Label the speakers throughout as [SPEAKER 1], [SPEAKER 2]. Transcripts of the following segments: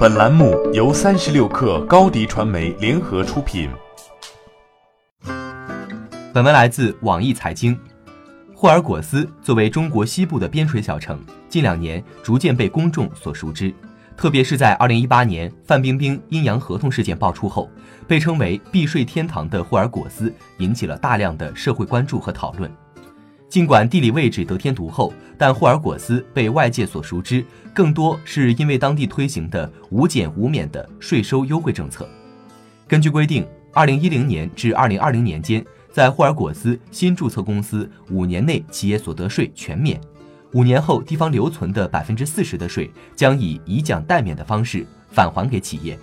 [SPEAKER 1] 本栏目由三十六氪高低传媒联合出品。
[SPEAKER 2] 本文来自网易财经。霍尔果斯作为中国西部的边陲小城，近两年逐渐被公众所熟知。特别是在二零一八年范冰冰阴阳合同事件爆出后，被称为避税天堂的霍尔果斯引起了大量的社会关注和讨论。尽管地理位置得天独厚，但霍尔果斯被外界所熟知，更多是因为当地推行的无减无免的税收优惠政策。根据规定，二零一零年至二零二零年间，在霍尔果斯新注册公司五年内企业所得税全免，五年后地方留存的百分之四十的税将以以奖代免的方式返还给企业。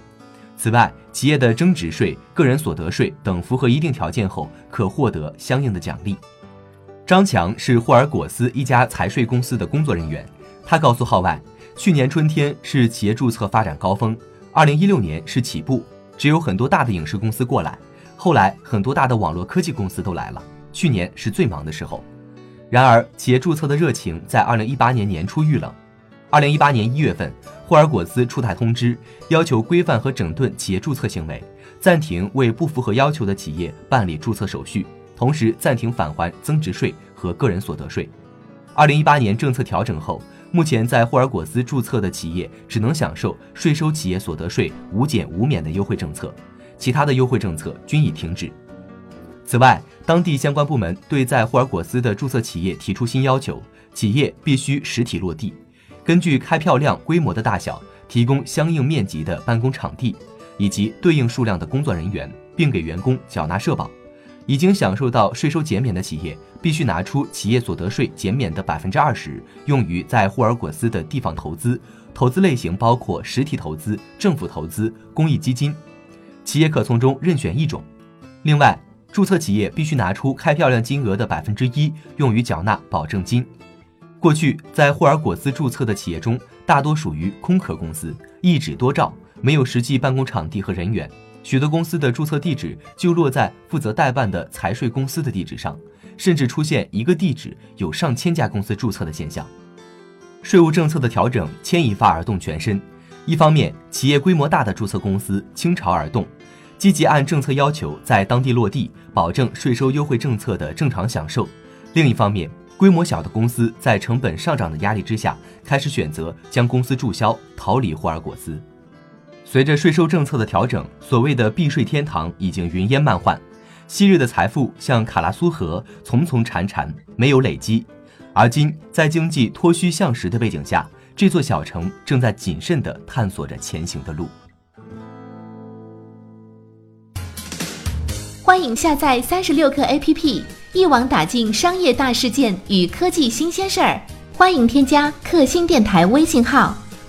[SPEAKER 2] 此外，企业的增值税、个人所得税等符合一定条件后，可获得相应的奖励。张强是霍尔果斯一家财税公司的工作人员。他告诉号外，去年春天是企业注册发展高峰，二零一六年是起步，只有很多大的影视公司过来，后来很多大的网络科技公司都来了。去年是最忙的时候。然而，企业注册的热情在二零一八年年初遇冷。二零一八年一月份，霍尔果斯出台通知，要求规范和整顿企业注册行为，暂停为不符合要求的企业办理注册手续。同时暂停返还增值税和个人所得税。二零一八年政策调整后，目前在霍尔果斯注册的企业只能享受税收企业所得税无减无免的优惠政策，其他的优惠政策均已停止。此外，当地相关部门对在霍尔果斯的注册企业提出新要求：企业必须实体落地，根据开票量规模的大小提供相应面积的办公场地以及对应数量的工作人员，并给员工缴纳社保。已经享受到税收减免的企业，必须拿出企业所得税减免的百分之二十，用于在霍尔果斯的地方投资。投资类型包括实体投资、政府投资、公益基金。企业可从中任选一种。另外，注册企业必须拿出开票量金额的百分之一，用于缴纳保证金。过去在霍尔果斯注册的企业中，大多属于空壳公司，一纸多照，没有实际办公场地和人员。许多公司的注册地址就落在负责代办的财税公司的地址上，甚至出现一个地址有上千家公司注册的现象。税务政策的调整牵一发而动全身，一方面，企业规模大的注册公司倾巢而动，积极按政策要求在当地落地，保证税收优惠政策的正常享受；另一方面，规模小的公司在成本上涨的压力之下，开始选择将公司注销，逃离霍尔果斯。随着税收政策的调整，所谓的避税天堂已经云烟漫幻，昔日的财富像卡拉苏河，丛丛潺潺，没有累积。而今，在经济脱虚向实的背景下，这座小城正在谨慎地探索着前行的路。
[SPEAKER 3] 欢迎下载三十六课 APP，一网打尽商业大事件与科技新鲜事儿。欢迎添加克星电台微信号。